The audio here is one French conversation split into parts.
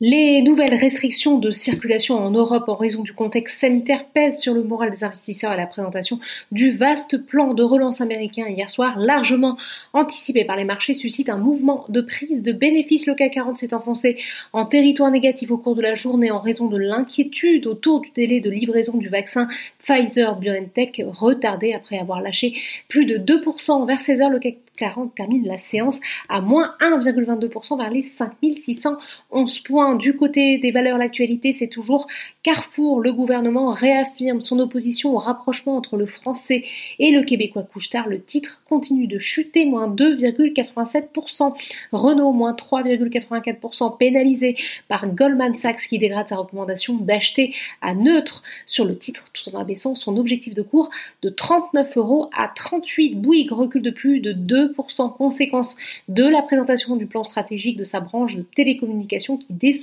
Les nouvelles restrictions de circulation en Europe en raison du contexte sanitaire pèsent sur le moral des investisseurs et la présentation du vaste plan de relance américain hier soir, largement anticipé par les marchés, suscite un mouvement de prise de bénéfices. Le CAC 40 s'est enfoncé en territoire négatif au cours de la journée en raison de l'inquiétude autour du délai de livraison du vaccin Pfizer-BioNTech retardé après avoir lâché plus de 2% vers 16 heures. Le CAC 40 termine la séance à moins 1,22% vers les 5611 points. Du côté des valeurs, l'actualité, c'est toujours Carrefour. Le gouvernement réaffirme son opposition au rapprochement entre le français et le québécois couche-tard. Le titre continue de chuter, moins 2,87%. Renault, moins 3,84%, pénalisé par Goldman Sachs qui dégrade sa recommandation d'acheter à neutre sur le titre tout en abaissant son objectif de cours de 39 euros à 38. Bouygues recule de plus de 2% conséquence de la présentation du plan stratégique de sa branche de télécommunications qui déçoit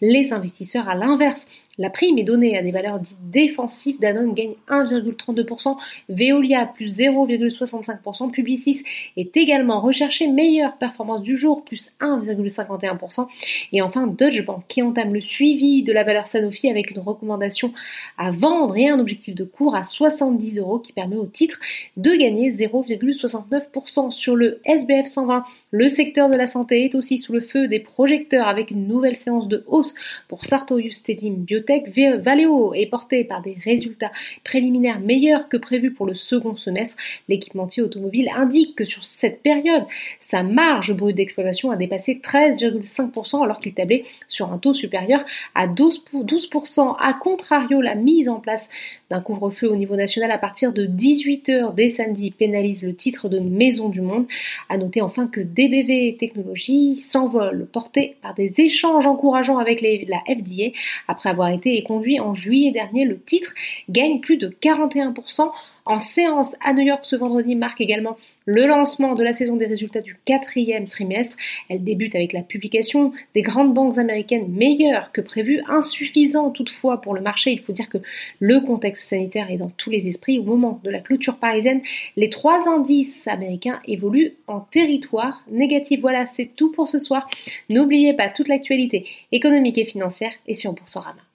les investisseurs. À l'inverse, la prime est donnée à des valeurs dites défensives. Danone gagne 1,32%, Veolia plus 0,65%, Publicis est également recherché, meilleure performance du jour, plus 1,51%. Et enfin, Deutsche Bank qui entame le suivi de la valeur Sanofi avec une recommandation à vendre et un objectif de cours à 70 euros qui permet au titre de gagner 0,69% sur le SBF 120. Le secteur de la santé est aussi sous le feu des projecteurs avec une nouvelle séance de hausse pour Sartorius Tedim Biotech Valeo est porté par des résultats préliminaires meilleurs que prévus pour le second semestre. L'équipementier automobile indique que sur cette période, sa marge brute d'exploitation a dépassé 13,5% alors qu'il tablait sur un taux supérieur à 12%. A contrario, la mise en place d'un couvre-feu au niveau national à partir de 18h dès samedi pénalise le titre de Maison du Monde. À noter enfin que DBV Technologies s'envole porté par des échanges encourageants avec la FDA après avoir été et conduit en juillet dernier. Le titre gagne plus de 41% en séance à New York ce vendredi marque également le lancement de la saison des résultats du quatrième trimestre. Elle débute avec la publication des grandes banques américaines meilleures que prévu, insuffisant toutefois pour le marché. Il faut dire que le contexte sanitaire est dans tous les esprits. Au moment de la clôture parisienne, les trois indices américains évoluent en territoire négatif. Voilà, c'est tout pour ce soir. N'oubliez pas toute l'actualité économique et financière et sur Boursorama.